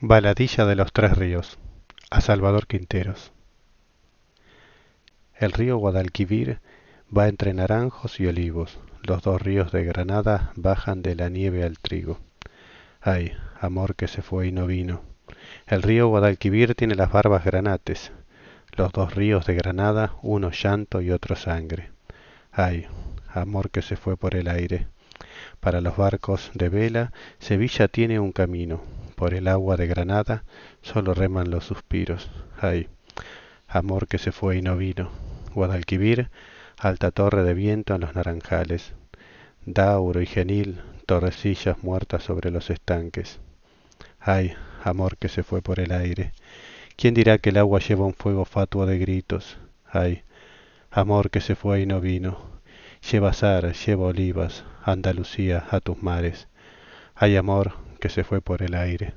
Baladilla de los Tres Ríos a Salvador Quinteros El río Guadalquivir va entre naranjos y olivos, los dos ríos de Granada bajan de la nieve al trigo. Ay, amor que se fue y no vino. El río Guadalquivir tiene las barbas granates, los dos ríos de Granada, uno llanto y otro sangre. Ay, amor que se fue por el aire. Para los barcos de vela, Sevilla tiene un camino, por el agua de Granada solo reman los suspiros. Ay, amor que se fue y no vino. Guadalquivir, alta torre de viento en los naranjales. Dauro y genil, torrecillas muertas sobre los estanques. Ay, amor que se fue por el aire. ¿Quién dirá que el agua lleva un fuego fatuo de gritos? Ay, amor que se fue y no vino. Lleva azar, lleva olivas, Andalucía, a tus mares. Ay, amor que se fue por el aire.